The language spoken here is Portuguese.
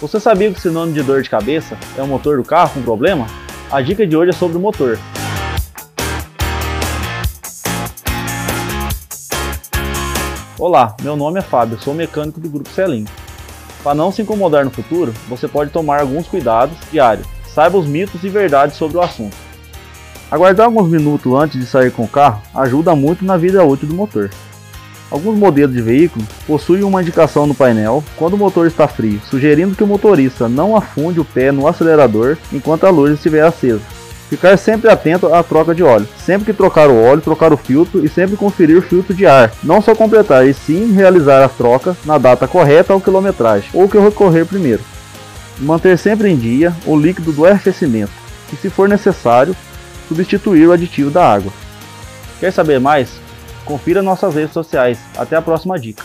Você sabia que o sinônimo de dor de cabeça é o motor do carro com problema? A dica de hoje é sobre o motor. Olá, meu nome é Fábio, sou mecânico do Grupo Selim. Para não se incomodar no futuro, você pode tomar alguns cuidados diários. Saiba os mitos e verdades sobre o assunto. Aguardar alguns minutos antes de sair com o carro ajuda muito na vida útil do motor. Alguns modelos de veículo possuem uma indicação no painel quando o motor está frio, sugerindo que o motorista não afunde o pé no acelerador enquanto a luz estiver acesa. Ficar sempre atento à troca de óleo. Sempre que trocar o óleo, trocar o filtro e sempre conferir o filtro de ar. Não só completar, e sim realizar a troca na data correta ou quilometragem, ou que recorrer primeiro. Manter sempre em dia o líquido do arrefecimento e, se for necessário, substituir o aditivo da água. Quer saber mais? Confira nossas redes sociais. Até a próxima dica.